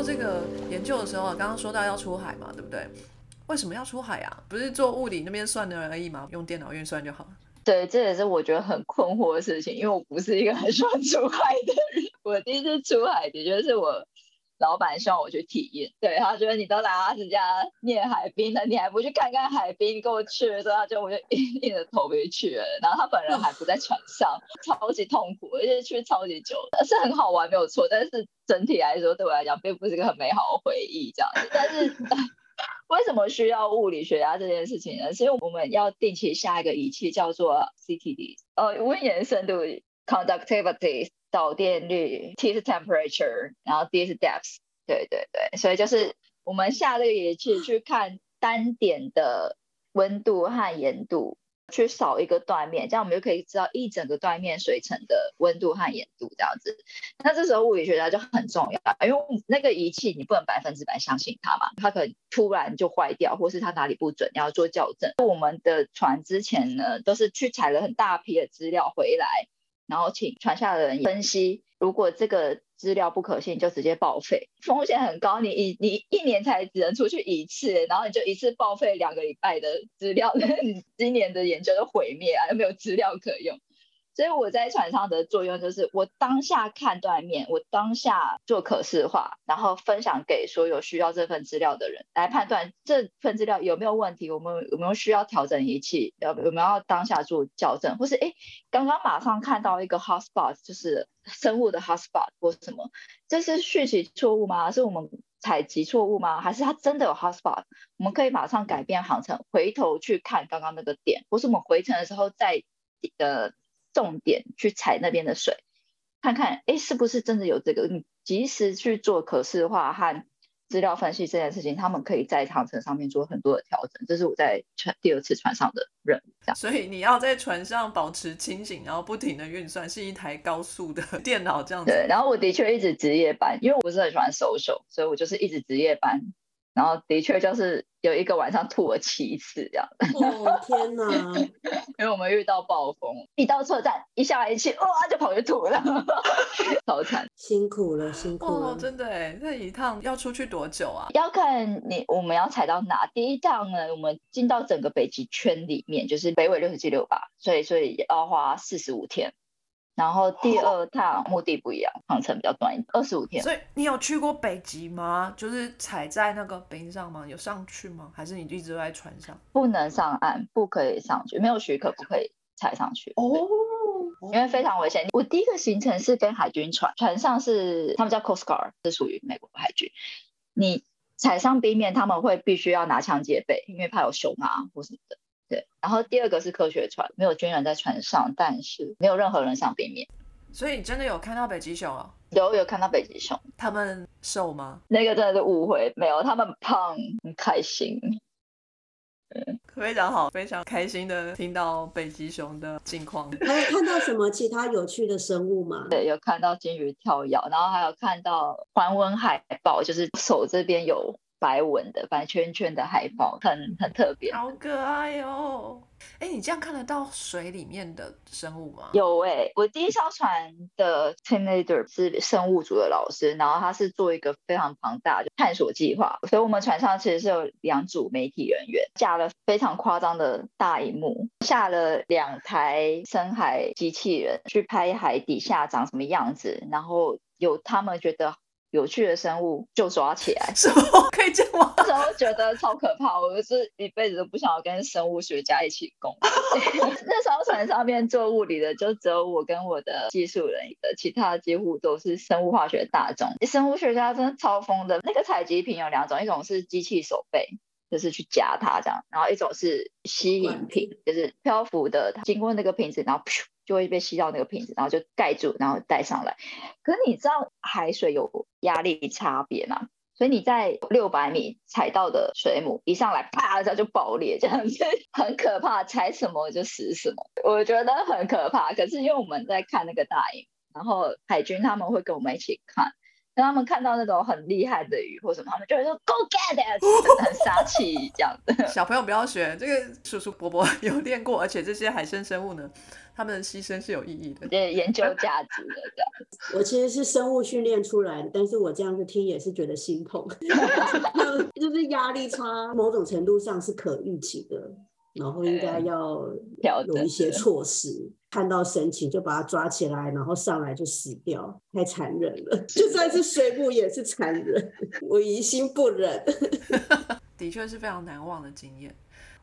做这个研究的时候，刚刚说到要出海嘛，对不对？为什么要出海啊？不是做物理那边算的而已吗？用电脑运算就好。对，这也是我觉得很困惑的事情，因为我不是一个很喜欢出海的人。我第一次出海的确是我老板希望我去体验，对他觉得你都来阿斯加念海滨了，你还不去看看海滨？你跟我去的时候，他就我就 硬着头皮去了。然后他本人还不在船上，超级痛苦，而且去超级久，是很好玩没有错，但是整体来说对我来讲并不是一个很美好的回忆这样子。但是。为什么需要物理学家这件事情呢？是因为我们要定期下一个仪器叫做 CTD，呃，温延深度 （conductivity）、导电率 （T 是 temperature），然后 D 是 depth。对对对，所以就是我们下这个仪器去看单点的温度和盐度。去扫一个断面，这样我们就可以知道一整个断面水层的温度和盐度这样子。那这时候物理学家就很重要，因为那个仪器你不能百分之百相信它嘛，它可能突然就坏掉，或是它哪里不准，你要做校正。我们的船之前呢，都是去采了很大批的资料回来，然后请船下的人分析，如果这个。资料不可信就直接报废，风险很高。你一你一年才只能出去一次，然后你就一次报废两个礼拜的资料，那 你今年的研究就毁灭啊，又没有资料可用。所以我在船上的作用就是，我当下看断面，我当下做可视化，然后分享给所有需要这份资料的人，来判断这份资料有没有问题，我们有没有需要调整仪器，要有没有要当下做校正，或是哎，刚刚马上看到一个 hotspot，就是生物的 hotspot 或什么，这是序集错误吗？是我们采集错误吗？还是它真的有 hotspot？我们可以马上改变航程，回头去看刚刚那个点，或是我们回程的时候再呃。重点去采那边的水，看看哎是不是真的有这个？你及时去做可视化和资料分析这件事情，他们可以在航程上面做很多的调整。这是我在船第二次船上的任务。这样，所以你要在船上保持清醒，然后不停的运算，是一台高速的电脑这样子。对，然后我的确一直值夜班，因为我不是很喜欢收手，所以我就是一直值夜班。然后的确就是有一个晚上吐了七次这样。哦天哪！因为我们遇到暴风，一到车站一下来一气，哇就跑去吐了，好惨。辛苦了，辛苦了。真的哎，那一趟要出去多久啊？要看你我们要踩到哪。第一趟呢，我们进到整个北极圈里面，就是北纬六十七六八，所以所以要花四十五天。然后第二趟目的不一样，航程比较短一点，二十五天。所以你有去过北极吗？就是踩在那个冰上吗？有上去吗？还是你一直都在船上？不能上岸，不可以上去，没有许可不可以踩上去。哦，因为非常危险。我第一个行程是跟海军船，船上是他们叫 Coast Guard，是属于美国海军。你踩上冰面，他们会必须要拿枪戒备，因为怕有熊啊或什么的。对，然后第二个是科学船，没有军人在船上，但是没有任何人上冰面，所以你真的有看到北极熊哦？有有看到北极熊，他们瘦吗？那个真的是误会，没有，他们胖，很开心。非常好，非常开心的听到北极熊的近况。还有看到什么其他有趣的生物吗？对，有看到金鱼跳跃，然后还有看到环纹海豹，就是手这边有。白纹的白圈圈的海豹，很很特别，好可爱哦！哎，你这样看得到水里面的生物吗？有哎，我第一艘船的 team leader 是生物组的老师，然后他是做一个非常庞大的探索计划，所以我们船上其实是有两组媒体人员，架了非常夸张的大荧幕，下了两台深海机器人去拍海底下长什么样子，然后有他们觉得。有趣的生物就抓起来，什么可以这样吗？那时候觉得超可怕，我是一辈子都不想要跟生物学家一起工作。那艘船上面做物理的就只有我跟我的技术人的，其他几乎都是生物化学大众。生物学家真的超疯的。那个采集品有两种，一种是机器手背，就是去夹它这样，然后一种是吸引瓶，就是漂浮的，经过那个瓶子，然后噗。就会被吸到那个瓶子，然后就盖住，然后带上来。可是你知道海水有压力差别吗？所以你在六百米踩到的水母一上来，啪一下就爆裂，这样子 很可怕。踩什么就死什么，我觉得很可怕。可是因为我们在看那个大影，然后海军他们会跟我们一起看。当他们看到那种很厉害的鱼或什么，他们就会说 “Go get it”，很杀气这样的。小朋友不要学，这个叔叔伯伯 有练过，而且这些海生生物呢。他们的牺牲是有意义的。对研究价值的这样。我其实是生物训练出来的，但是我这样子听也是觉得心痛，就是压力差，某种程度上是可预期的，然后应该要有一些措施。看到神奇就把它抓起来，然后上来就死掉，太残忍了。就算是水母也是残忍，我于心不忍。的确是非常难忘的经验。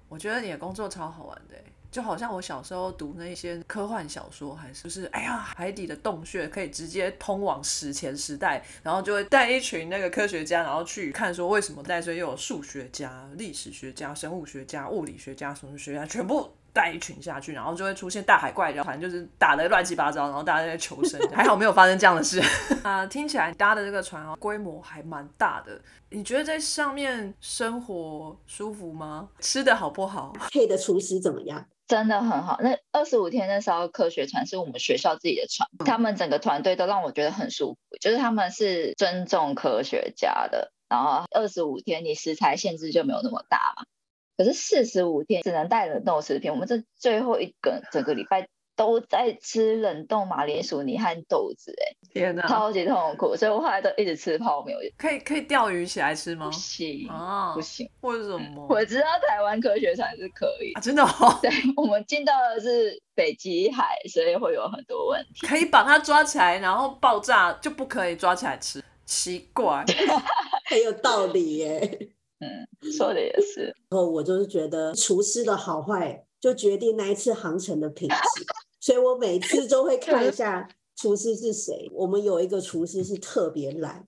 我觉得你的工作超好玩的欸，就好像我小时候读那些科幻小说，还是就是哎呀，海底的洞穴可以直接通往史前时代，然后就会带一群那个科学家，然后去看说为什么在这又有数学家、历史学家、生物学家、物理学家、什么学家，全部带一群下去，然后就会出现大海怪，然后反正就是打的乱七八糟，然后大家在求生。还好没有发生这样的事 啊、听起来搭的这个船哦，规模还蛮大的。你觉得在上面 生活舒服吗？吃的好不好？配的厨师怎么样？真的很好。那二十五天那艘科学船是我们学校自己的船，他们整个团队都让我觉得很舒服，就是他们是尊重科学家的。然后二十五天你食材限制就没有那么大嘛，可是四十五天只能带冷冻食品。我们这最后一个整个礼拜都在吃冷冻马铃薯泥和豆子、欸，天哪，超级痛苦，所以我后来都一直吃泡面，我可以可以钓鱼起来吃吗不？行、啊不，行。为什么？我知道台湾科学船是可以啊，真的哦，对，我们进到的是北极海，所以会有很多问题。可以把它抓起来，然后爆炸就不可以抓起来吃，奇怪。很有道理耶。嗯，说的也是。然后我就是觉得厨师的好坏就决定那一次航程的品质，所以我每次都会看一下厨师是谁。我们有一个厨师是特别懒，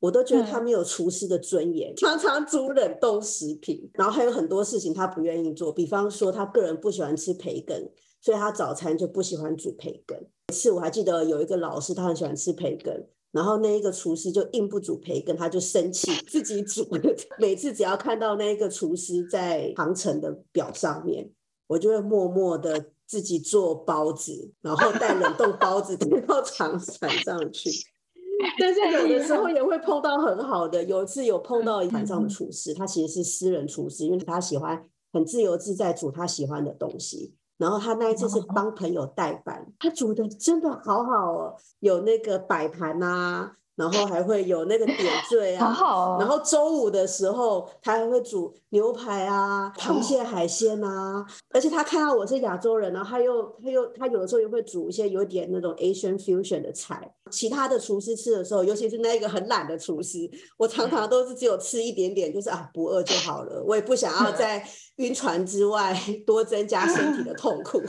我都觉得他没有厨师的尊严，常常煮冷冻食品，然后还有很多事情他不愿意做，比方说他个人不喜欢吃培根，所以他早餐就不喜欢煮培根。一次我还记得有一个老师，他很喜欢吃培根。然后那一个厨师就硬不煮培根，他就生气，自己煮。每次只要看到那一个厨师在航程的表上面，我就会默默的自己做包子，然后带冷冻包子 带到长船上去。但是有的时候也会碰到很好的，有一次有碰到船上的厨师，他其实是私人厨师，因为他喜欢很自由自在煮他喜欢的东西。然后他那一次是帮朋友代班，他煮的真的好好哦，有那个摆盘啊，然后还会有那个点缀啊，好好哦然后周五的时候他还会煮牛排啊、螃蟹、海鲜啊，而且他看到我是亚洲人，然后他又他又他有的时候又会煮一些有点那种 Asian fusion 的菜。其他的厨师吃的时候，尤其是那一个很懒的厨师，我常常都是只有吃一点点，就是啊不饿就好了，我也不想要 在晕船之外 多增加身体的 痛苦。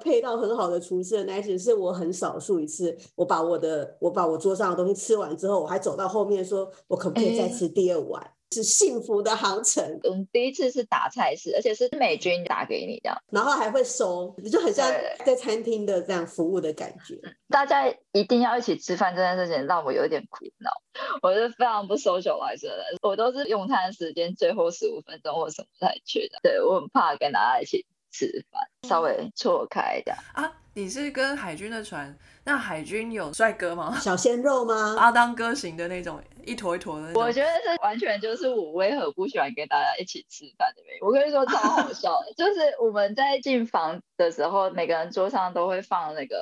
配到很好的厨师的那一次，是我很少数一次，我把我的我把我桌上的东西吃完之后，我还走到后面说，我可不可以再哎吃第二碗？是幸福的航程，我们第一次是打菜式，而且是美军打给你这样，然后还会收，就很像在餐厅的这样服务的感觉。大家一定要一起吃饭这件事情让我有点苦恼。我是非常不 socialize 的人，我都是用餐时间最后十五分钟或什么才去的。对我很怕跟大家一起吃饭，稍微错开一点。啊，你是跟海军的船，那海军有帅哥吗？小鲜肉吗？阿当哥型的那种，一坨一坨的。我觉得这完全就是我为何不喜欢跟大家一起吃饭的原因。我跟你说超好笑，就是我们在进房的时候，每个人桌上都会放那个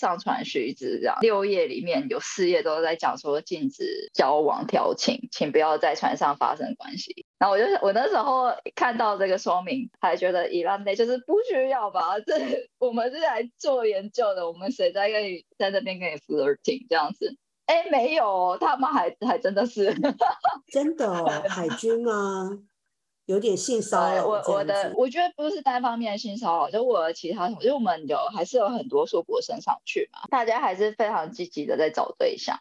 上传须知，这样六页里面有四页都在讲说禁止交往调情，请不要在船上发生关系。然后我就是我那时候看到这个说明，还觉得伊朗内就是不需要吧，这我们是来做研究的，我们谁在跟你在那边跟你 flirting 这样子？哎，没有，他们还还真的是。真的，海军吗？有点性骚扰我我的。我觉得不是单方面的性骚扰，就我的其他同，就我们有还是有很多硕博生上去嘛，大家还是非常积极的在找对象，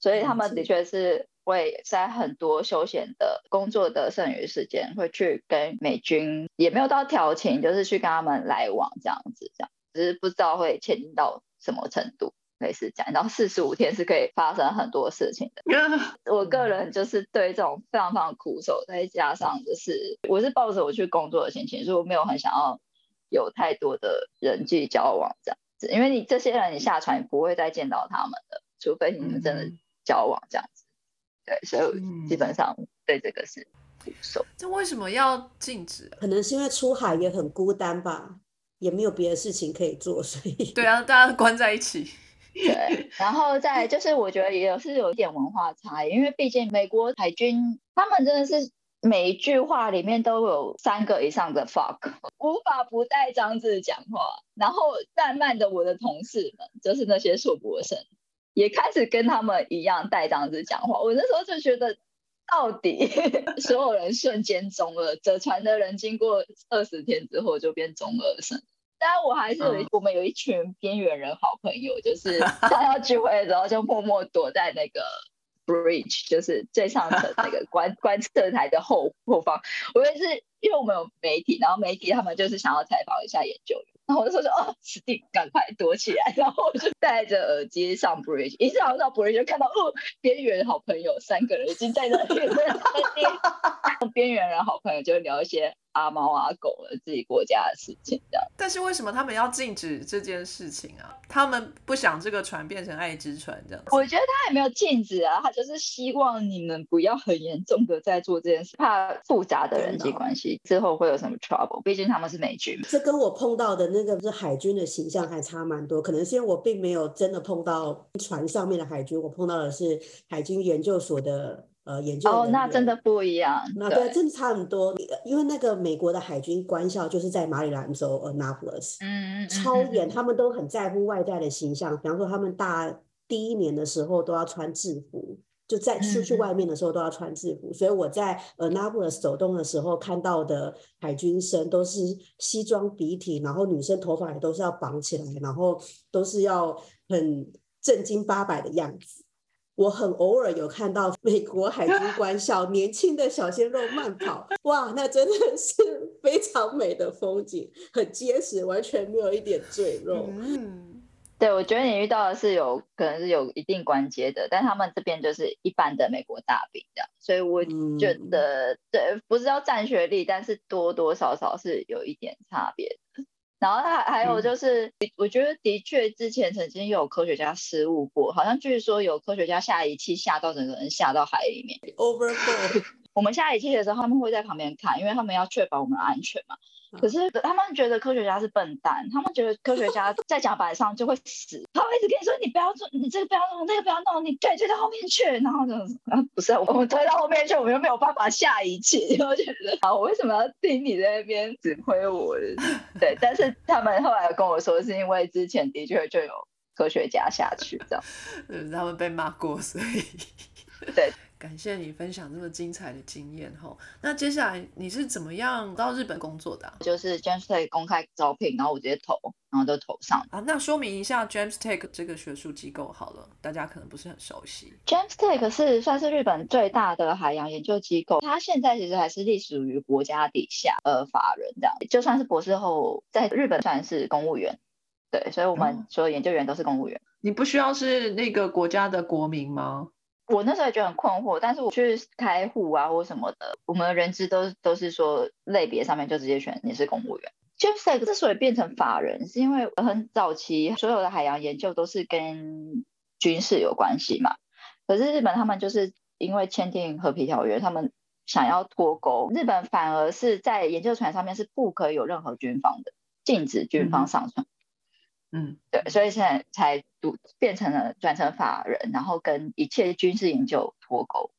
所以他们的确是会在很多休闲的工作的剩余时间会去跟美军，也没有到调情，就是去跟他们来往这样子，这样只是不知道会前进到什么程度。类似这样，然后四十五天是可以发生很多事情的。我个人就是对这种非常非常苦手，再加上就是我是抱着我去工作的心情，所以我没有很想要有太多的人际交往这样子，因为你这些人你下船你不会再见到他们的，除非你们真的嗯交往这样子。对，所以基本上对这个是苦手。这为什么要禁止啊？可能是因为出海也很孤单吧，也没有别的事情可以做，所以对啊，大家关在一起。对，然后再 就是我觉得也是有一点文化差异，因为毕竟美国海军他们真的是每一句话里面都有三个以上的 fuck，无法不带脏字讲话。然后慢慢的，我的同事们就是那些硕博生，也开始跟他们一样带脏字讲话。我那时候就觉得，到底 所有人瞬间中二，折船的人经过二十天之后就变中二生。但我还是有一，我们有一群边缘人好朋友，就是 他要聚会的时候就默默躲在那个 bridge，就是最上层那个观 观测台的后后方。我也是，因为我们有媒体，然后媒体他们就是想要采访一下研究员，然后我就说说哦，死定，赶快躲起来。然后我就戴着耳机上 bridge，一上到 bridge 就看到哦，边缘好朋友三个人已经在那里在那边，边缘人好朋友就聊一些。阿猫阿狗了自己国家的事情，这样。但是为什么他们要禁止这件事情啊？他们不想这个船变成爱之船这样。我觉得他也没有禁止啊，他就是希望你们不要很严重的在做这件事，怕复杂的人际关系之后会有什么 trouble。毕竟他们是美军。这跟我碰到的那个是海军的形象还差蛮多，可能是因为我并没有真的碰到船上面的海军，我碰到的是海军研究所的。呃，研究哦，那真的不一样。那对，真的差很多。因为那个美国的海军官校就是在马里兰州 Annapolis，嗯嗯，超远，他们都很在乎外在的形象。比方说，他们大第一年的时候都要穿制服，就在出去外面的时候都要穿制服。所以我在 Annapolis 走动的时候看到的海军生都是西装笔挺，然后女生头发也都是要绑起来，然后都是要很正经八百的样子。我很偶尔有看到美国海军官校年轻的小鲜肉慢跑，哇，那真的是非常美的风景，很结实，完全没有一点赘肉。嗯，对，我觉得你遇到的是有可能是有一定关节的，但他们这边就是一般的美国大兵这样，所以我觉得对，不是要占学历，但是多多少少是有一点差别的。然后还还有就是，我觉得的确之前曾经有科学家失误过，好像据说有科学家下仪器下到整个人下到海里面。Overboard。我们下仪器的时候，他们会在旁边看，因为他们要确保我们的安全嘛。可是他们觉得科学家是笨蛋，他们觉得科学家 在甲板上就会死，他会一直跟你说你不要做，你这个不要弄，那个不要弄，你推推到后面去，然后就啊不是，我们推到后面去，我们又没有办法下仪器，我觉得啊我为什么要听你在那边指挥我？对，但是他们后来跟我说，是因为之前的确就有科学家下去这样，嗯，他们被骂过，所以。对。感谢你分享这么精彩的经验哈。那接下来你是怎么样到日本工作的？就是 James Tech 公开招聘，然后我直接投，然后就投上。啊，那说明一下 James Tech 这个学术机构好了，大家可能不是很熟悉。James Tech 是算是日本最大的海洋研究机构，它现在其实还是隶属于国家底下呃法人这样，就算是博士后在日本算是公务员。对，所以我们所有研究员都是公务员。你不需要是那个国家的国民吗？我那时候也觉得很困惑，但是我去开户啊或什么的，我们的人资都都是说类别上面就直接选你是公务员。James 之所以变成法人，是因为很早期所有的海洋研究都是跟军事有关系嘛。可是日本他们就是因为签订和平条约，他们想要脱钩，日本反而是在研究船上面是不可以有任何军方的，禁止军方上船。嗯，对，所以现在才读变成了转成法人，然后跟一切军事研究脱钩。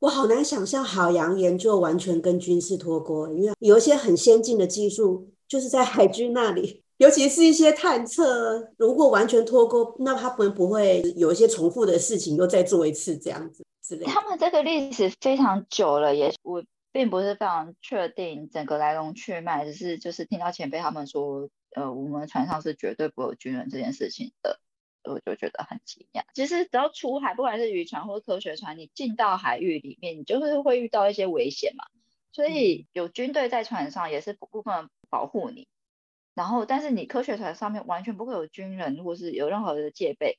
我好难想象海洋研究完全跟军事脱钩，因为有一些很先进的技术就是在海军那里，尤其是一些探测，如果完全脱钩，那他们不会有一些重复的事情又再做一次这样子之类。他们这个历史非常久了，也我并不是非常确定整个来龙去脉，只是就是听到前辈他们说。呃，我们船上是绝对不会有军人这件事情的，我就觉得很惊讶。其实只要出海，不管是渔船或科学船，你进到海域里面，你就是会遇到一些危险嘛。所以有军队在船上也是部分保护你。然后，但是你科学船上面完全不会有军人，或是有任何的戒备。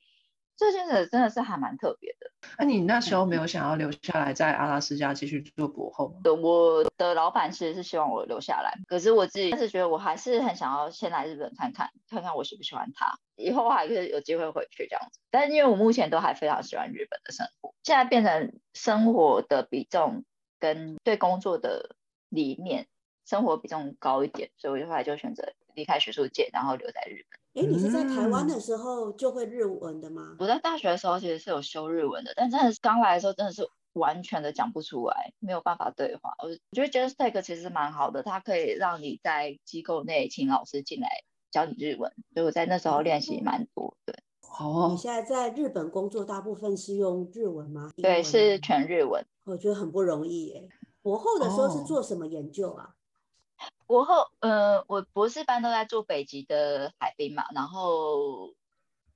这件事真的是还蛮特别的。那你那时候没有想要留下来在阿拉斯加继续做博后吗？我的老板其实是希望我留下来，可是我自己是觉得我还是很想要先来日本看看，看看我喜不喜欢它，以后还是有机会回去这样子。但是因为我目前都还非常喜欢日本的生活，现在变成生活的比重跟对工作的理念，生活比重高一点，所以我就后来就选择离开学术界，然后留在日本。哎，你是在台湾嗯的时候就会日文的吗？我在大学的时候其实是有修日文的，但真的是刚来的时候真的是完全的讲不出来，没有办法对话。我觉得 Just Take 其实蛮好的，它可以让你在机构内请老师进来教你日文，所以我在那时候练习蛮多。对好哦，你现在在日本工作，大部分是用日文吗？英对，是全日文。我觉得很不容易耶。博后的时候是哦做什么研究啊？博后，呃，我博士班都在做北极的海冰嘛，然后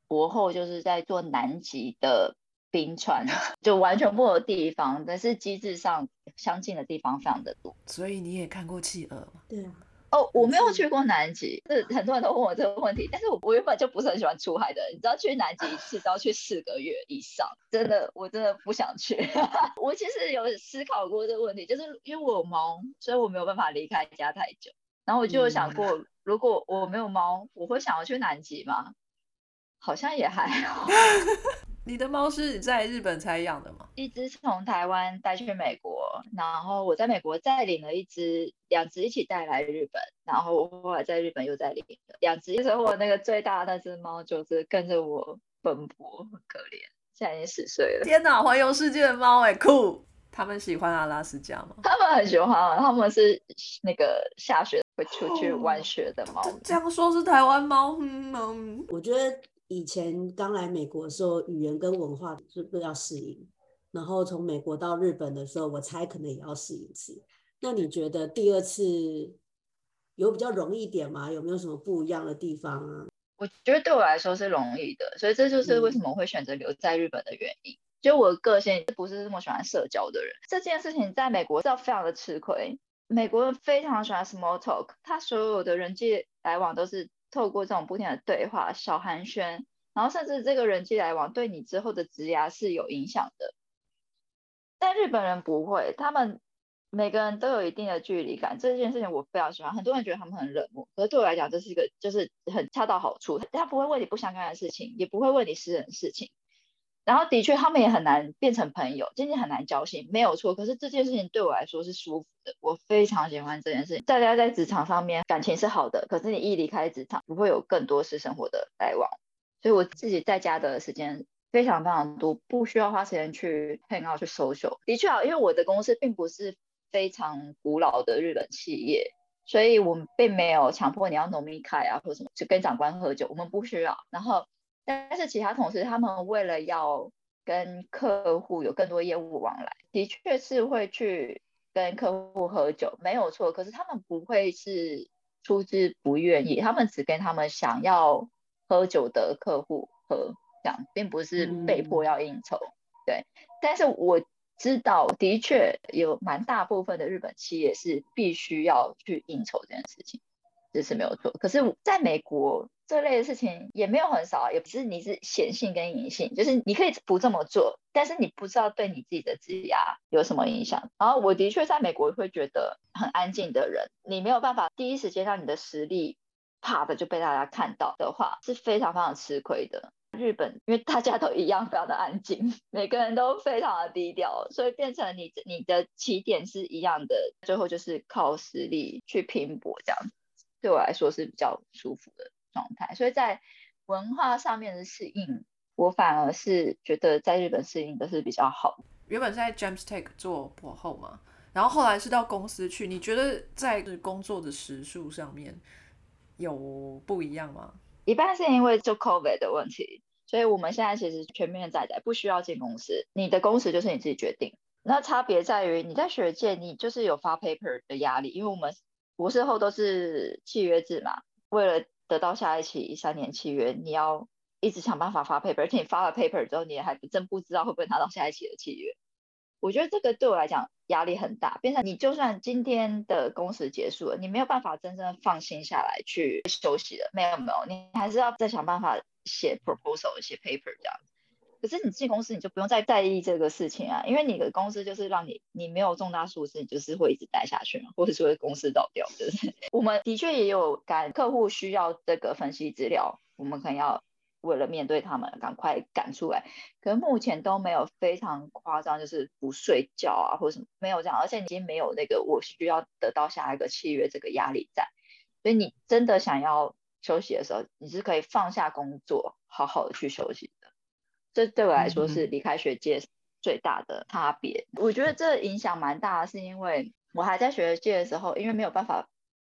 博后就是在做南极的冰川，就完全不同的地方，但是机制上相近的地方非常的多。所以你也看过企鹅吗？对啊，哦，我没有去过南极，是很多人都问我这个问题，但是我我原本就不是很喜欢出海的人，你知道去南极一次都要去四个月以上，真的我真的不想去。我其实有思考过这个问题，就是因为我有猫，所以我没有办法离开家太久。然后我就有想嗯过，如果我没有猫，我会想要去南极吗？好像也还好。你的猫是在日本才养的吗？一只从台湾带去美国，然后我在美国再领了一只，两只一起带来日本，然后我后来在日本又再领了两只。所以我那个最大的那只猫就是跟着我奔波，很可怜，现在已经十岁了。天哪，环游世界的猫哎，酷！他们喜欢阿拉斯加吗？他们很喜欢啊，他们是那个下雪会出去玩哦雪的猫。这样说是台湾猫，嗯嗯，我觉得以前刚来美国的时候，语言跟文化是不是要适应？然后从美国到日本的时候，我猜可能也要适应一次。那你觉得第二次有比较容易一点吗？有没有什么不一样的地方啊？我觉得对我来说是容易的，所以这就是为什么我会选择留在日本的原因。就我个性不是这么喜欢社交的人，这件事情在美国是要非常的吃亏。美国人非常喜欢 small talk，他所有的人际来往都是透过这种不停的对话、小寒暄，然后甚至这个人际来往对你之后的职涯是有影响的。但日本人不会，他们每个人都有一定的距离感，这件事情我非常喜欢。很多人觉得他们很冷漠，可是对我来讲，这是一个就是很恰到好处。他不会问你不相干的事情，也不会问你私人事情。然后的确，他们也很难变成朋友，渐渐很难交心，没有错。可是这件事情对我来说是舒服的，我非常喜欢这件事情。大家在职场上面感情是好的，可是你一离开职场，不会有更多私生活的来往。所以我自己在家的时间非常非常多，不需要花时间去 hang out 去搜秀。的确啊，因为我的公司并不是非常古老的日本企业，所以我们并没有强迫你要农民开啊或什么，就跟长官喝酒，我们不需要。然后，但是其他同事他们为了要跟客户有更多业务往来，的确是会去跟客户喝酒，没有错。可是他们不会是出自不愿意，他们只跟他们想要喝酒的客户喝，这样并不是被迫要应酬。对，但是我知道，的确有蛮大部分的日本企业是必须要去应酬这件事情，这是没有错。可是在美国，这类的事情也没有很少，也不是你是显性跟隐性，就是你可以不这么做，但是你不知道对你自己的职涯有什么影响。然后我的确在美国会觉得很安静的人，你没有办法第一时间让你的实力啪的就被大家看到的话，是非常非常吃亏的。日本因为大家都一样非常的安静，每个人都非常的低调，所以变成你你的起点是一样的，最后就是靠实力去拼搏，这样子对我来说是比较舒服的状态。所以在文化上面的适应，我反而是觉得在日本适应的是比较好的。原本是在 James Tech 做博后嘛，然后后来是到公司去，你觉得在工作的时数上面有不一样吗？一半是因为就 COVID 的问题，所以我们现在其实全面在宅，不需要进公司，你的工时就是你自己决定。那差别在于你在学界，你就是有发 paper 的压力，因为我们博士后都是契约制嘛，为了得到下一期一三年契约，你要一直想办法发 paper，而且你发了 paper 之后，你还真不知道会不会拿到下一期的契约。我觉得这个对我来讲压力很大，变成你就算今天的工时结束了，你没有办法真正放心下来去休息了，没有没有，你还是要再想办法写 proposal、写 paper 这样子。可是你进公司你就不用再在意这个事情啊，因为你的公司就是让你你没有重大疏失，你就是会一直待下去嘛，或者说公司倒掉。就是 我们的确也有赶客户需要这个分析资料，我们可能要为了面对他们赶快赶出来。可是目前都没有非常夸张，就是不睡觉啊或者什么没有这样，而且已经没有那个我需要得到下一个契约这个压力在。所以你真的想要休息的时候，你是可以放下工作，好好的去休息。这对我来说是离开学界最大的差别。我觉得这影响蛮大的，是因为我还在学界的时候，因为没有办法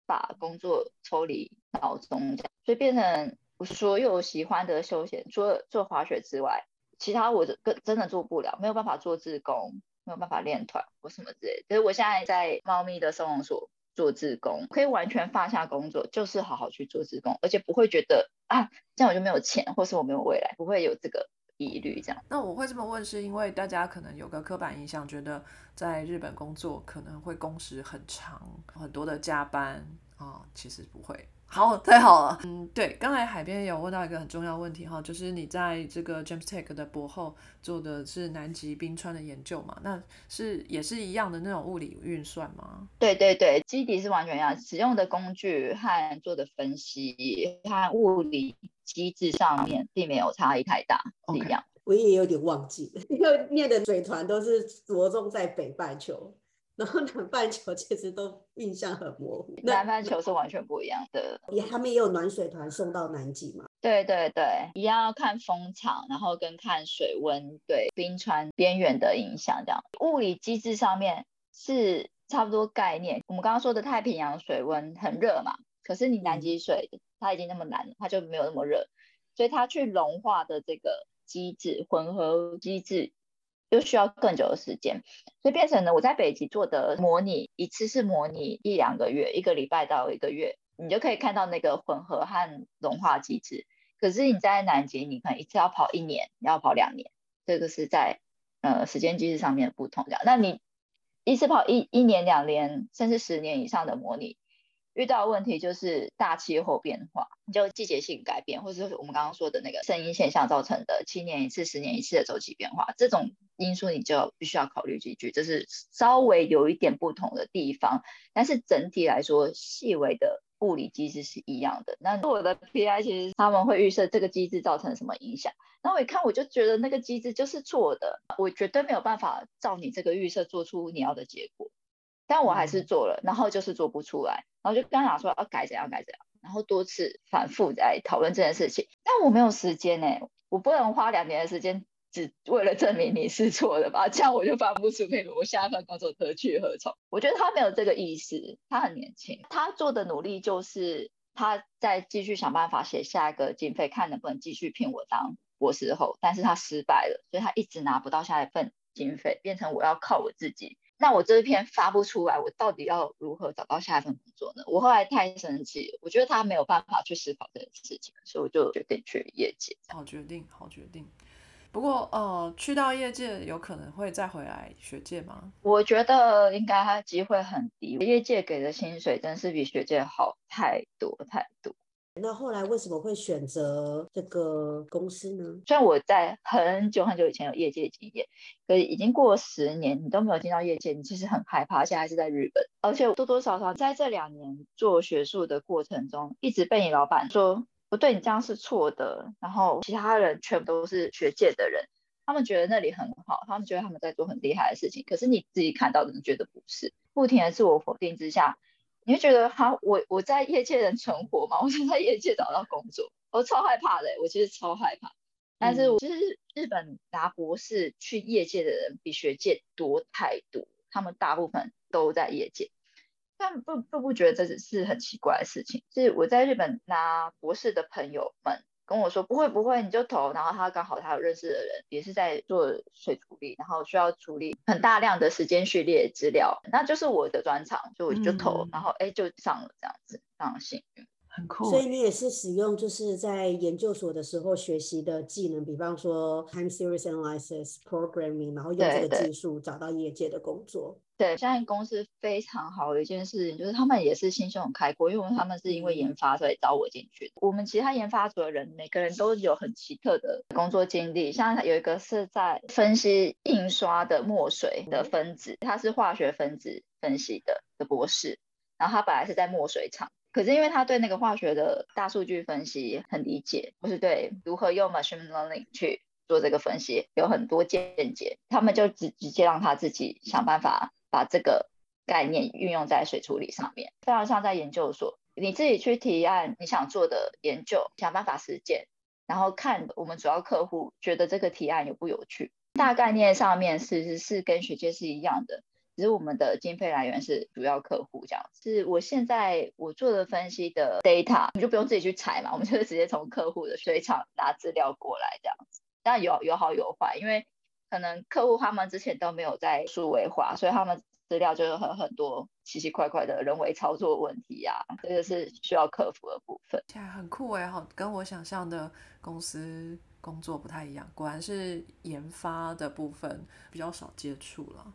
把工作抽离脑中，所以变成我所有喜欢的休闲，除了做滑雪之外，其他我跟真的做不了，没有办法做志工，没有办法练团或什么之类的。所以我现在在猫咪的收容所做志工，可以完全放下工作，就是好好去做志工，而且不会觉得啊，这样我就没有钱，或是我没有未来，不会有这个疑虑。这样。那我会这么问，是因为大家可能有个刻板印象，觉得在日本工作可能会工时很长，很多的加班啊，其实不会。好，太好了。嗯，对，刚才海边有问到一个很重要问题哈，就是你在这个 James Tech 的博后做的是南极冰川的研究嘛？那是也是一样的那种物理运算吗？对对对，基底是完全一样，使用的工具和做的分析和物理机制上面并没有差异太大，是一样。我也有点忘记了，因为念的水团都是着重在北半球。然后南半球其实都印象很模糊，南半球是完全不一样的。也他们也有暖水团送到南极嘛？对对对，一样要看风场，然后跟看水温对冰川边缘的影响。这样物理机制上面是差不多概念。我们刚刚说的太平洋水温很热嘛，可是你南极水它已经那么冷，它就没有那么热，所以它去融化的这个机制混合机制。就需要更久的时间，所以变成呢，我在北极做的模拟一次是模拟一两个月，一个礼拜到一个月，你就可以看到那个混合和融化机制。可是你在南极，你可能一次要跑一年，要跑两年，这个是在呃时间机制上面不同。这样，那你一次跑一一年、两年，甚至十年以上的模拟。遇到问题就是大气候变化，就季节性改变，或者是我们刚刚说的那个声音现象造成的七年一次、十年一次的周期变化，这种因素你就必须要考虑进去。这是稍微有一点不同的地方，但是整体来说，细微的物理机制是一样的。那我的 PI 其实他们会预设这个机制造成什么影响，那我一看我就觉得那个机制就是错的，我绝对没有办法照你这个预设做出你要的结果。但我还是做了，然后就是做不出来，然后就刚讲说要改怎样改怎样，然后多次反复在讨论这件事情。但我没有时间呢，我不能花两年的时间只为了证明你是错的吧？这样我就翻不出配合，我下一份工作何去何从？我觉得他没有这个意思，他很年轻，他做的努力就是他在继续想办法写下一个经费，看能不能继续聘我当博士后，但是他失败了，所以他一直拿不到下一份经费，变成我要靠我自己。那我这一篇发不出来，我到底要如何找到下一份工作呢？我后来太生气，我觉得他没有办法去思考这件事情，所以我就决定去业界。好决定，好决定。不过，呃，去到业界有可能会再回来学界吗？我觉得应该机会很低，业界给的薪水真是比学界好太多太多。那后来为什么会选择这个公司呢？虽然我在很久很久以前有业界经验，可是已经过了十年，你都没有进到业界，你其实很害怕。现在是在日本，而且多多少少在这两年做学术的过程中，一直被你老板说不对，你这样是错的。然后其他人全部都是学界的人，他们觉得那里很好，他们觉得他们在做很厉害的事情，可是你自己看到的，你觉得不是，不停的自我否定之下。你会觉得哈，我我在业界能存活吗？我想在业界找到工作，我超害怕的。我其实超害怕，但是其实日本拿博士去业界的人比学界多太多，他们大部分都在业界，但不不不觉得这是很奇怪的事情。是我在日本拿博士的朋友们。跟我说不会不会，你就投。然后他刚好他有认识的人也是在做水处理，然后需要处理很大量的时间序列资料，那就是我的专长，所以我就投，然后哎就上了这样子，非常幸运，很酷。所以你也是使用就是在研究所的时候学习的技能，比方说 time series analysis programming，然后用这个技术找到业界的工作。对，现在公司非常好的一件事情就是他们也是心胸很开阔，因为他们是因为研发所以招我进去的。我们其他研发组的人每个人都有很奇特的工作经历，像有一个是在分析印刷的墨水的分子，他是化学分子分析的的博士，然后他本来是在墨水厂，可是因为他对那个化学的大数据分析很理解，不是对如何用 machine learning 去做这个分析有很多见解，他们就直直接让他自己想办法。把这个概念运用在水处理上面，非常像在研究所你自己去提案你想做的研究，想办法实践，然后看我们主要客户觉得这个提案有不有趣。大概念上面其实是跟学界是一样的，只是我们的经费来源是主要客户这样。是我现在我做的分析的 data，你就不用自己去采嘛，我们就是直接从客户的水厂拿资料过来这样子。但有有好有坏，因为可能客户他们之前都没有在数位化，所以他们资料就有很很多奇奇怪怪的人为操作问题呀，这个是需要克服的部分。现在很酷哎，好跟我想象的公司。工作不太一样，果然是研发的部分比较少接触了。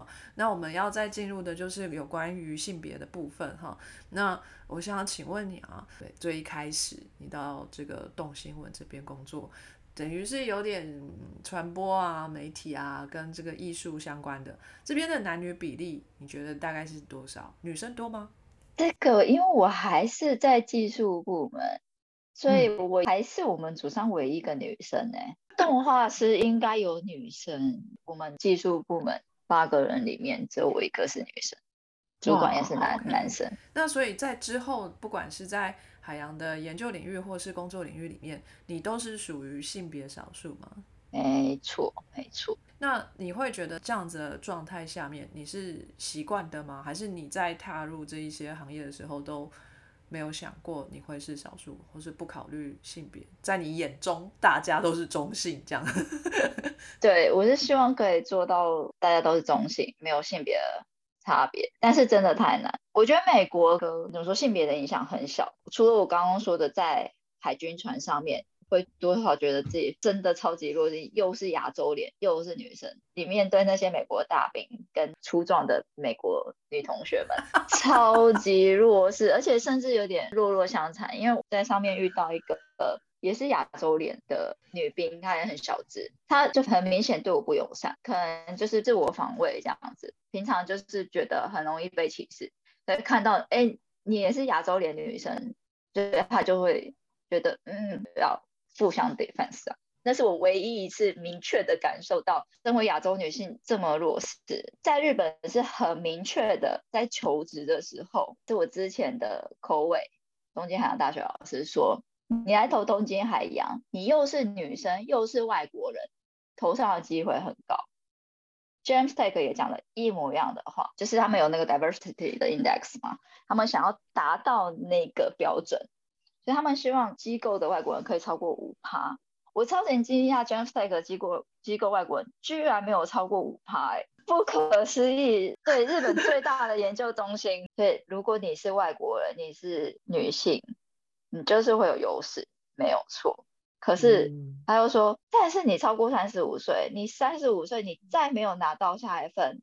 嗯，那我们要再进入的就是有关于性别的部分哈。那我想请问你啊，对，最一开始你到这个动新闻这边工作，等于是有点传播啊、媒体啊，跟这个艺术相关的，这边的男女比例，你觉得大概是多少？女生多吗？这个，因为我还是在技术部门。所以我还是我们组上唯一一个女生呢。动画师应该有女生，我们技术部门八个人里面只有我一个是女生，主管也是男男生。那所以在之后，不管是在海洋的研究领域或是工作领域里面，你都是属于性别少数吗？没错，没错。那你会觉得这样子的状态下面，你是习惯的吗？还是你在踏入这一些行业的时候都？没有想过你会是少数，或是不考虑性别，在你眼中大家都是中性这样。对，我是希望可以做到大家都是中性，没有性别的差别。但是真的太难。我觉得美国怎么说性别的影响很小，除了我刚刚说的在海军船上面。会多少觉得自己真的超级弱鸡，又是亚洲脸，又是女生，你面对那些美国大兵跟粗壮的美国女同学们，超级弱势，而且甚至有点弱弱相残。因为我在上面遇到一个呃，也是亚洲脸的女兵，她也很小只，她就很明显对我不友善，可能就是自我防卫这样子。平常就是觉得很容易被歧视，所以看到哎，你也是亚洲脸女生，就，她就会觉得嗯，不要。互相 defense 啊，那是我唯一一次明确的感受到，身为亚洲女性这么弱势。在日本是很明确的，在求职的时候，是我之前的口尾，东京海洋大学老师说，你来投东京海洋，你又是女生又是外国人，投上的机会很高。James Take 也讲了一模一样的话，就是他们有那个 diversity 的 index 嘛，他们想要达到那个标准。所以他们希望机构的外国人可以超过五趴。我超级惊讶，James Tech 机构机构外国人居然没有超过五趴，哎，不可思议！对，日本最大的研究中心，对，如果你是外国人，你是女性，你就是会有优势，没有错。可是他又说，但是你超过三十五岁，你三十五岁，你再没有拿到下一份，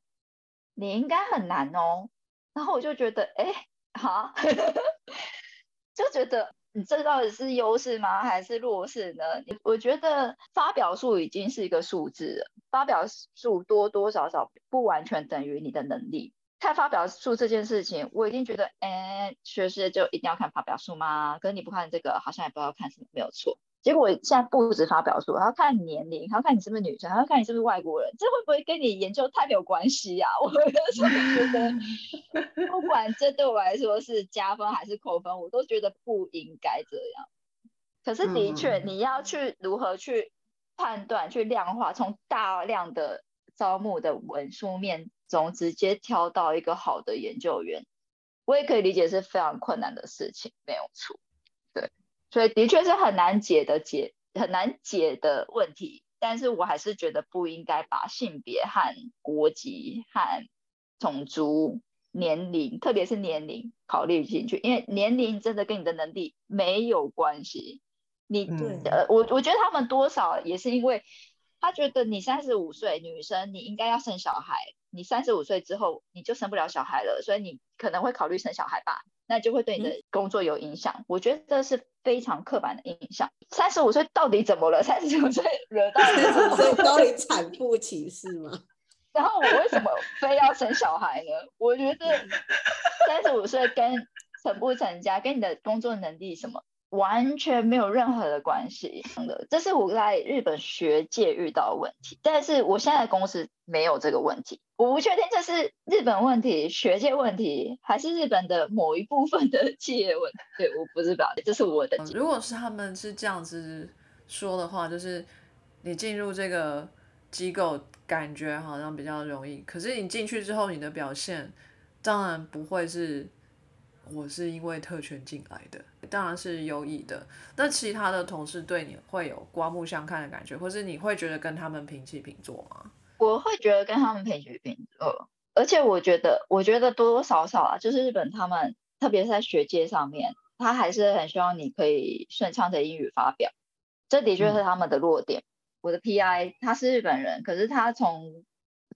你应该很难哦。然后我就觉得，哎，好，就觉得。你这到底是优势吗，还是弱势呢？我觉得发表数已经是一个数字了，发表数多多少少不完全等于你的能力。看发表数这件事情，我已经觉得，哎，学士就一定要看发表数吗？可你不看这个，好像也不知道看什么，没有错。结果现在不止发表数，还要看年龄，还要看你是不是女生，还要看你是不是外国人，这会不会跟你研究太有关系呀？我有时候觉得，不管这对我来说是加分还是扣分，我都觉得不应该这样。可是的确，你要去如何去判断、去量化，从大量的招募的文书面中直接挑到一个好的研究员，我也可以理解是非常困难的事情，没有错。所以的确是很难解的解很难解的问题，但是我还是觉得不应该把性别和国籍和种族、年龄，特别是年龄考虑进去，因为年龄真的跟你的能力没有关系。你呃，我我觉得他们多少也是因为他觉得你三十五岁女生，你应该要生小孩，你三十五岁之后你就生不了小孩了，所以你可能会考虑生小孩吧。那就会对你的工作有影响，我觉得这是非常刻板的印象。三十五岁到底怎么了？三十五岁惹到三十五 岁高龄产妇歧视吗？然后我为什么非要生小孩呢？我觉得三十五岁跟成不成家跟你的工作能力什么完全没有任何的关系的，这是我在日本学界遇到的问题。但是我现在的公司没有这个问题，我不确定这是日本问题、学界问题，还是日本的某一部分的企业问题。对，我不知道，这是我的。如果是他们是这样子说的话，就是你进入这个机构，感觉好像比较容易，可是你进去之后，你的表现当然不会是。我是因为特权进来的，当然是优异的。那其他的同事对你会有刮目相看的感觉，或是你会觉得跟他们平起平坐吗？我会觉得跟他们平起平坐，而且我觉得，我觉得多多少少啊，就是日本他们，特别是在学界上面，他还是很希望你可以顺畅的英语发表，这的确是他们的弱点。我的 PI 他是日本人，可是他从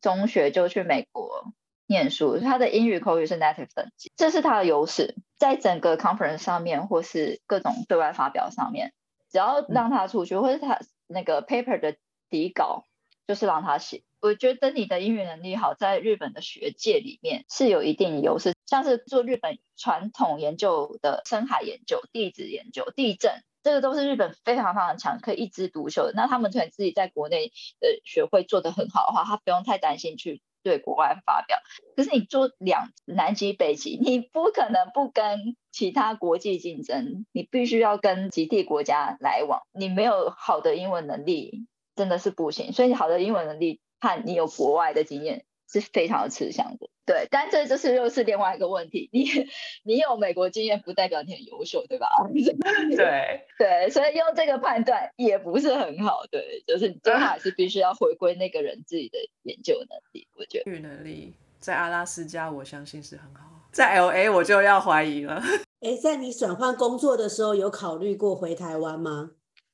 中学就去美国。念书，他的英语口语是 native 等级，这是他的优势。在整个 conference 上面，或是各种对外发表上面，只要让他出去，或是他那个 paper 的底稿，就是让他写。我觉得你的英语能力好，在日本的学界里面是有一定优势。像是做日本传统研究的深海研究、地质研究、地震，这个都是日本非常非常强，可以一枝独秀的。那他们可能自己在国内的学会做得很好的话，他不用太担心去。对国外发表，可是你做两南极北极，你不可能不跟其他国际竞争，你必须要跟极地国家来往。你没有好的英文能力，真的是不行。所以好的英文能力，和你有国外的经验。是非常的吃香的，对，但这就是又是另外一个问题，你 你有美国经验不代表你很优秀，对吧？对对，所以用这个判断也不是很好，对，就是最后还是必须要回归那个人自己的研究能力，我觉得。能力在阿拉斯加，我相信是很好，在 L A 我就要怀疑了。哎，在你转换工作的时候，有考虑过回台湾吗？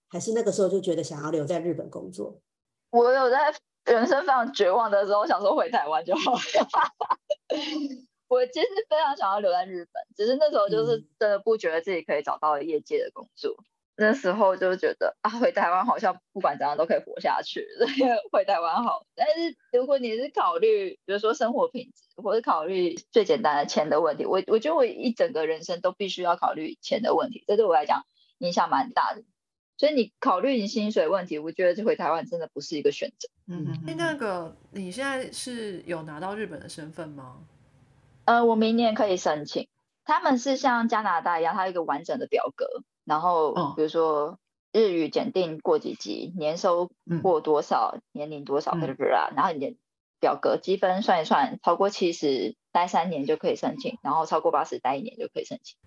还是那个时候就觉得想要留在日本工作？我有在。人生非常绝望的时候，想说回台湾就好了。我其实非常想要留在日本，只是那时候就是真的不觉得自己可以找到业界的工作。那时候就觉得啊，回台湾好像不管怎样都可以活下去，所以回台湾好。但是如果你是考虑，比如说生活品质，或者考虑最简单的钱的问题，我我觉得我一整个人生都必须要考虑钱的问题，这对我来讲影响蛮大的。所以你考虑你薪水问题，我觉得回台湾真的不是一个选择。嗯，那个你现在是有拿到日本的身份吗？呃，我明年可以申请。他们是像加拿大一样，它有一个完整的表格，然后比如说日语检定过几级，年收过多少，年龄多少，不是啊，然后你表格积分算一算，超过七十待三年就可以申请，然后超过八十待一年就可以申请。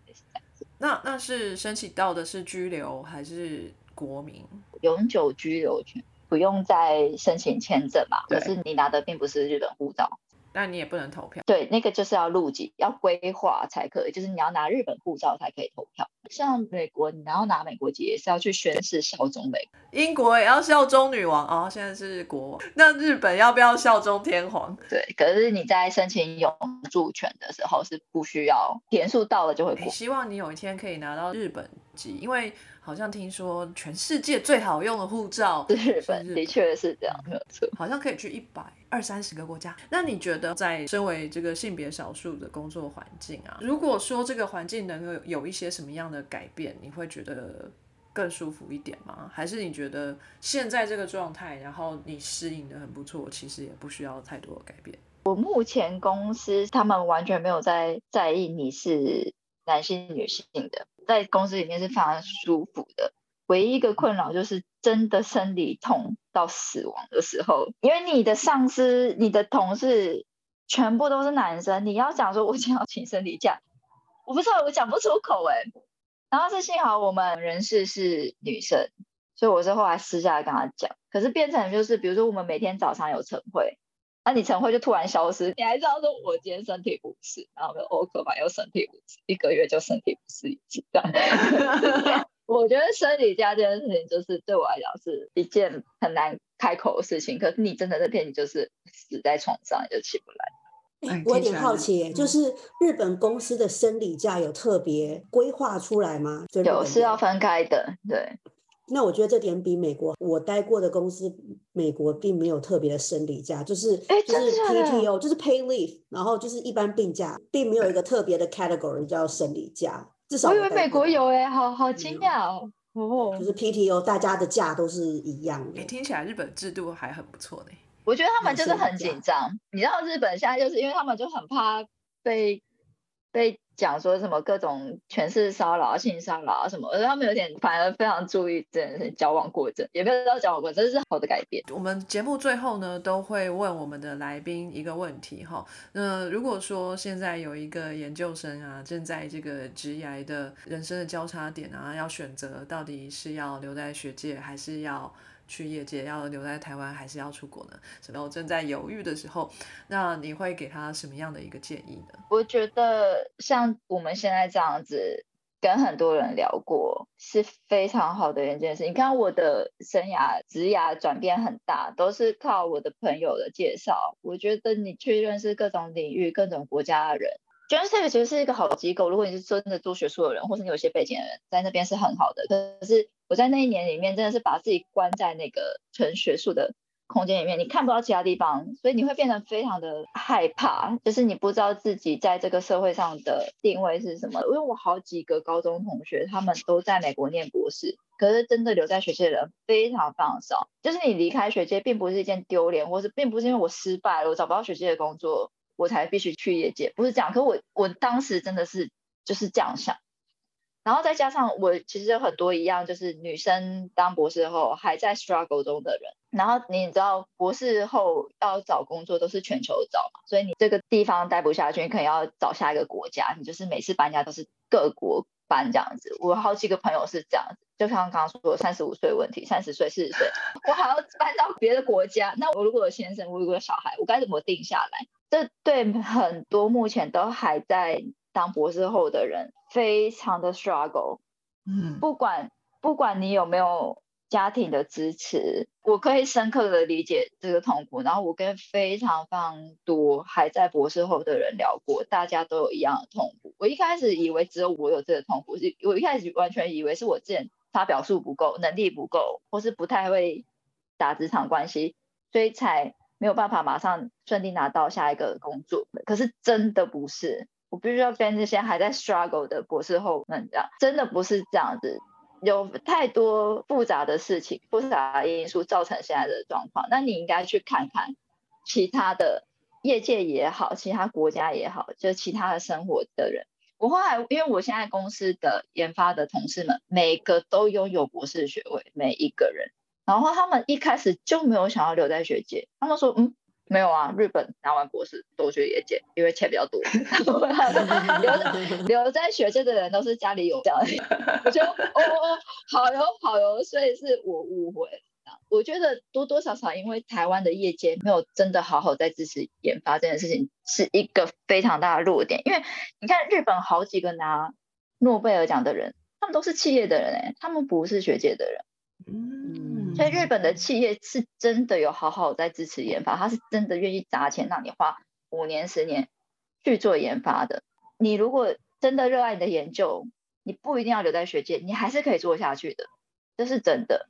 那那是申请到的是居留还是国民？永久居留权，不用再申请签证吧？可是你拿的并不是日本护照。那你也不能投票。对，那个就是要入籍，要规划才可以，就是你要拿日本护照才可以投票。像美国，你要拿美国籍也是要去宣誓效忠美。英国也要效忠女王哦，现在是国王。那日本要不要效忠天皇？对，可是你在申请永住权的时候是不需要，点数到了就会过。希望你有一天可以拿到日本籍，因为。好像听说全世界最好用的护照是日本，的确是这样，没有错。好像可以去一百二三十个国家。那你觉得在身为这个性别少数的工作环境啊，如果说这个环境能够有一些什么样的改变，你会觉得更舒服一点吗？还是你觉得现在这个状态，然后你适应的很不错，其实也不需要太多的改变？我目前公司他们完全没有在在意你是男性女性的。在公司里面是非常舒服的，唯一一个困扰就是真的生理痛到死亡的时候，因为你的上司、你的同事全部都是男生，你要讲说我想要请生理假，我不知道我讲不出口哎。然后是幸好我们人事是女生，所以我是后来私下跟他讲，可是变成就是，比如说我们每天早上有晨会。那你晨会就突然消失，你还知道说我今天身体不适，然后我欧克吧又身体不适，一个月就身体不适一次。我觉得生理假这件事情，就是对我来讲是一件很难开口的事情。可是你真的那天你就是死在床上，你就起不来。我有点好奇，就是日本公司的生理假有特别规划出来吗？有是要分开的，对。那我觉得这点比美国我待过的公司，美国并没有特别的生理假，就是就是 PTO，就是 pay leave，然后就是一般病假，并没有一个特别的 category 叫生理假。至少我以为美国有哎、好好惊讶哦。哦就，是 PTO 大家的假都是一样的诶，。听起来日本制度还很不错呢。我觉得他们就是很紧张。你知道日本现在就是因为他们就很怕被被讲说什么各种权势骚扰、性骚扰啊什么，而他们有点反而非常注意这件事交往过正，也不知道交往过正，是好的改变。我们节目最后呢，都会问我们的来宾一个问题哈。那如果说现在有一个研究生啊，正在这个职涯的人生的交叉点啊，要选择到底是要留在学界，还是要去业界，要留在台湾，还是要出国呢？什么？我正在犹豫的时候，那你会给他什么样的一个建议呢？我觉得像我们现在这样子。跟很多人聊过是非常好的一件事。你看我的生涯职涯转变很大，都是靠我的朋友的介绍。我觉得你去认识各种领域、各种国家的人 j o h n s t a 其实是一个好机构。如果你是真的做学术的人，或是你有一些背景的人，在那边是很好的。可是我在那一年里面，真的是把自己关在那个纯学术的空间里面，你看不到其他地方，所以你会变得非常的害怕，就是你不知道自己在这个社会上的定位是什么。因为我好几个高中同学，他们都在美国念博士，可是真的留在学界的人非常非常少。就是你离开学界，并不是一件丢脸，或是并不是因为我失败了，我找不到学界的工作，我才必须去业界，不是这样。可我我当时真的是就是这样想。然后再加上我其实有很多一样，就是女生当博士后还在 struggle 中的人。然后你知道，博士后要找工作都是全球找嘛，所以你这个地方待不下去，你可能要找下一个国家。你就是每次搬家都是各国搬这样子。我好几个朋友是这样子，就像刚刚说三十五岁问题，三十岁、四十岁，我还要搬到别的国家。那我如果有先生，我如果有小孩，我该怎么定下来？这对很多目前都还在当博士后的人非常的 struggle。嗯，不管不管你有没有家庭的支持，我可以深刻的理解这个痛苦。然后我跟非常非常多还在博士后的人聊过，大家都有一样的痛苦。我一开始以为只有我有这个痛苦，是我一开始完全以为是我之前发表数不够，能力不够，或是不太会打职场关系，所以才没有办法马上顺利拿到下一个工作。可是真的不是。我必须要跟这些还在 struggle 的博士后们讲，真的不是这样子，有太多复杂的事情、复杂因素造成现在的状况。那你应该去看看其他的业界也好，其他国家也好，就其他的生活的人。我后来，因为我现在公司的研发的同事们，每个都拥有博士学位，每一个人。然后他们一开始就没有想要留在学界，他们说，嗯。没有啊，日本拿完博士都去业界，因为钱比较多。留在留在学界的人都是家里有这样，我就哦哦好哟好哟，所以是我误会。我觉得多多少少因为台湾的业界没有真的好好在支持研发这件事情，是一个非常大的弱点。因为你看日本好几个拿诺贝尔奖的人，他们都是企业的人哎，他们不是学界的人。嗯，所以日本的企业是真的有好好在支持研发，他是真的愿意砸钱让你花五年、十年去做研发的。你如果真的热爱你的研究，你不一定要留在学界，你还是可以做下去的，这是真的。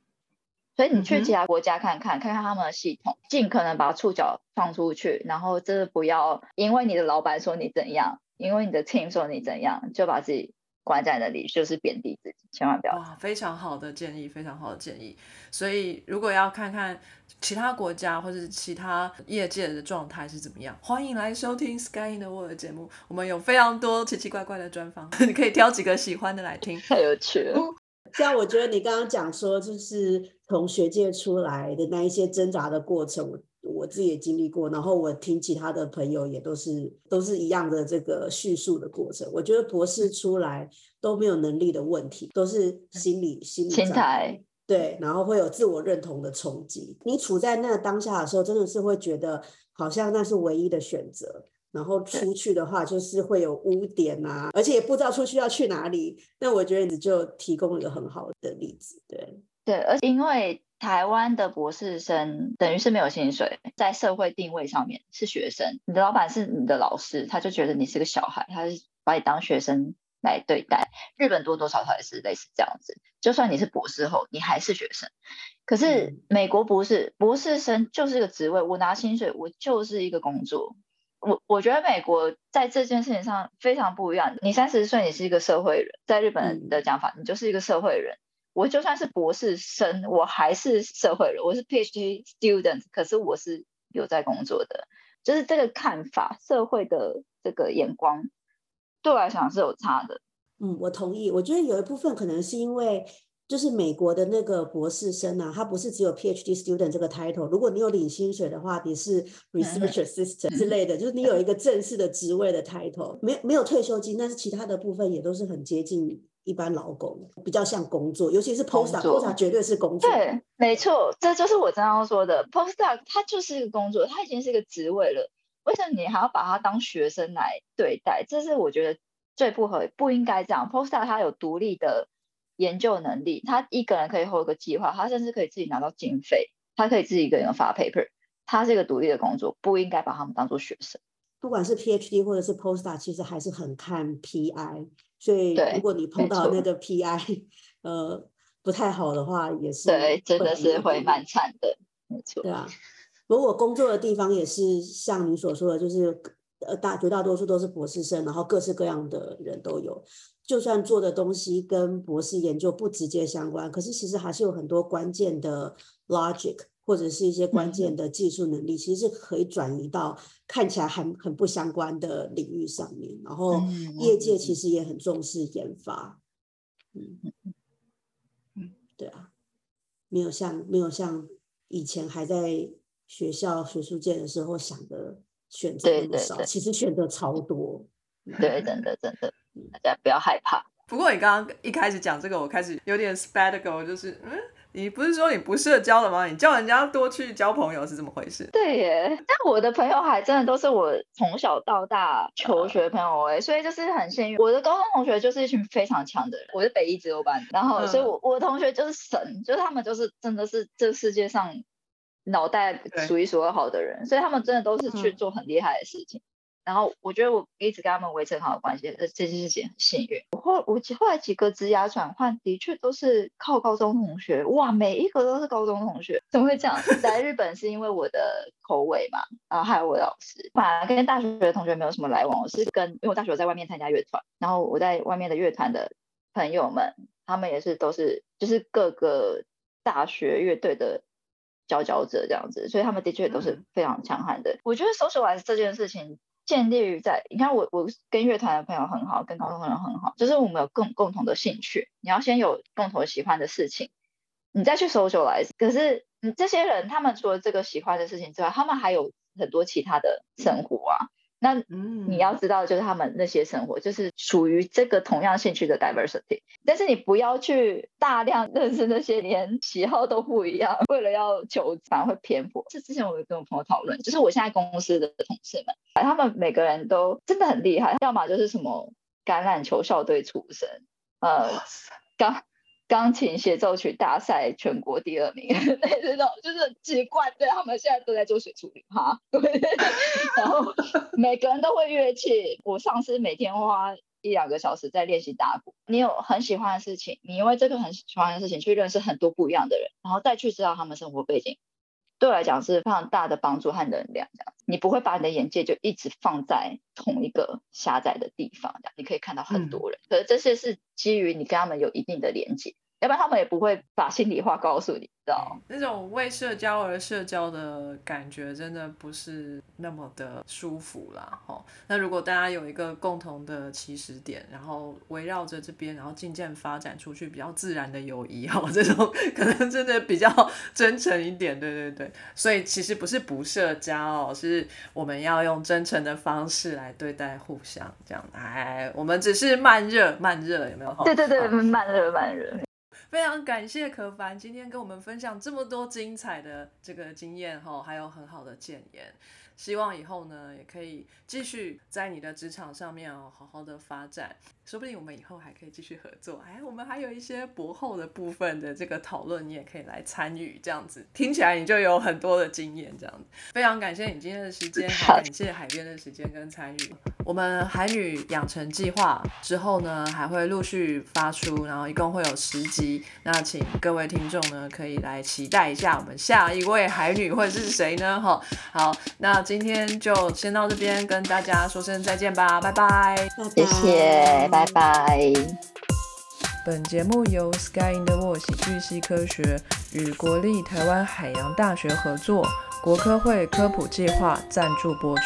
所以你去其他国家看看，看看他们的系统，尽可能把触角放出去，然后真的不要因为你的老板说你怎样，因为你的 team 说你怎样，就把自己关在那里，就是贬低自己，千万不要。哇，非常好的建议，非常好的建议。所以如果要看看其他国家或者是其他业界的状态是怎么样，欢迎来收听 Sky in the World 的节目。我们有非常多奇奇怪怪的专访，你可以挑几个喜欢的来听。太有趣了。像我觉得你刚刚讲说，就是从学界出来的那一些挣扎的过程，我我自己也经历过，然后我听其他的朋友也都是都是一样的这个叙述的过程。我觉得博士出来都没有能力的问题，都是心理心理心障态。对，然后会有自我认同的冲击。你处在那个当下的时候，真的是会觉得好像那是唯一的选择。然后出去的话，就是会有污点啊，而且也不知道出去要去哪里。那我觉得你就提供了一个很好的例子，对对，而且因为台湾的博士生等于是没有薪水，在社会定位上面是学生，你的老板是你的老师，他就觉得你是个小孩，他是把你当学生来对待。日本多多少少也是类似这样子，就算你是博士后，你还是学生。可是美国不是，博士生就是一个职位，我拿薪水，我就是一个工作。我我觉得美国在这件事情上非常不一样。你三十岁，你是一个社会人，在日本的讲法，你就是一个社会人。我就算是博士生，我还是社会人，我是 PhD student，可是我是有在工作的。就是这个看法，社会的这个眼光，对我来讲是有差的。嗯，我同意。我觉得有一部分可能是因为。就是美国的那个博士生啊，他不是只有 PhD student 这个 title。如果你有领薪水的话，你是 research assistant 之类的，就是你有一个正式的职位的 title，没没有退休金，但是其他的部分也都是很接近一般劳工，比较像工作，尤其是 postdoc，postdoc 绝对是工作。对，没错，这就是我刚刚说的 postdoc，它就是一个工作，它已经是一个职位了。为什么你还要把它当学生来对待？这是我觉得最不合，不应该这样。postdoc 它有独立的。研究能力，他一个人可以 hold 个计划，他甚至可以自己拿到经费，他可以自己一个人发 paper，他是一个独立的工作，不应该把他们当做学生。不管是 PhD 或者是 postdoc，其实还是很看 PI，所以如果你碰到那个 PI，呃，不太好的话，也是对，真的是会蛮惨的，没错。对啊，如果我工作的地方也是像你所说的，就是呃大绝大多数都是博士生，然后各式各样的人都有。就算做的东西跟博士研究不直接相关，可是其实还是有很多关键的 logic 或者是一些关键的技术能力，其实是可以转移到看起来很很不相关的领域上面。然后业界其实也很重视研发。嗯嗯对啊，没有像没有像以前还在学校学术界的时候想的选择那么少，其实选择超多。对，真的真的。大家不要害怕。不过你刚刚一开始讲这个，我开始有点 spectacle，就是嗯，你不是说你不社交了吗？你叫人家多去交朋友是怎么回事？对耶，但我的朋友还真的都是我从小到大求学朋友哎，所以就是很幸运。我的高中同学就是一群非常强的人，我是北一自由班，然后所以我我的同学就是神，就是他们就是真的是这世界上脑袋数一数二好的人，所以他们真的都是去做很厉害的事情。然后我觉得我一直跟他们维持很好的关系，这这件事情很幸运。我后我后来几个职涯转换的确都是靠高中同学，哇，每一个都是高中同学。怎么会这样？来日本是因为我的口味嘛，然后还有我的老师。反而跟大学的同学没有什么来往，我是跟因为我大学在外面参加乐团，然后我在外面的乐团的朋友们，他们也是都是就是各个大学乐队的佼佼者这样子，所以他们的确都是非常强悍的。我觉得 socialize 这件事情。建立于在，你看我我跟乐团的朋友很好，跟高中朋友很好，就是我们有共共同的兴趣。你要先有共同喜欢的事情，你再去 socialize。可是你这些人，他们除了这个喜欢的事情之外，他们还有很多其他的生活啊。那你要知道，就是他们那些生活，就是属于这个同样兴趣的 diversity。但是你不要去大量认识那些连喜好都不一样，为了要求反而会偏颇。这之前我有跟我朋友讨论，就是我现在公司的同事们，他们每个人都真的很厉害，要么就是什么橄榄球校队出身，呃，刚。钢琴协奏曲大赛全国第二名，对这种就是奇怪，对他们现在都在做水处理哈，对，然后每个人都会乐器，我上司每天花一两个小时在练习打鼓。你有很喜欢的事情，你因为这个很喜欢的事情去认识很多不一样的人，然后再去知道他们生活背景，对我来讲是非常大的帮助和能量。这样，你不会把你的眼界就一直放在同一个狭窄的地方，这样你可以看到很多人。可是这些是基于你跟他们有一定的连接。要不然他们也不会把心里话告诉你，知道那种为社交而社交的感觉，真的不是那么的舒服啦。哦，那如果大家有一个共同的起始点，然后围绕着这边，然后渐渐发展出去比较自然的友谊，哈，这种可能真的比较真诚一点。对对对，所以其实不是不社交，是我们要用真诚的方式来对待互相，这样。哎，我们只是慢热，慢热有没有？对对对，慢热慢热。非常感谢可凡今天跟我们分享这么多精彩的这个经验哈，还有很好的建言。希望以后呢，也可以继续在你的职场上面哦，好好的发展。说不定我们以后还可以继续合作。哎，我们还有一些博后的部分的这个讨论，你也可以来参与。这样子听起来你就有很多的经验。这样子，非常感谢你今天的时间，好感谢海边的时间跟参与。我们海女养成计划之后呢，还会陆续发出，然后一共会有十集。那请各位听众呢，可以来期待一下我们下一位海女会是谁呢？哈，好，那。今天就先到这边，跟大家说声再见吧，拜拜。谢谢，拜拜。本节目由 Sky in the World 喜剧系科学与国立台湾海洋大学合作，国科会科普计划赞助播出。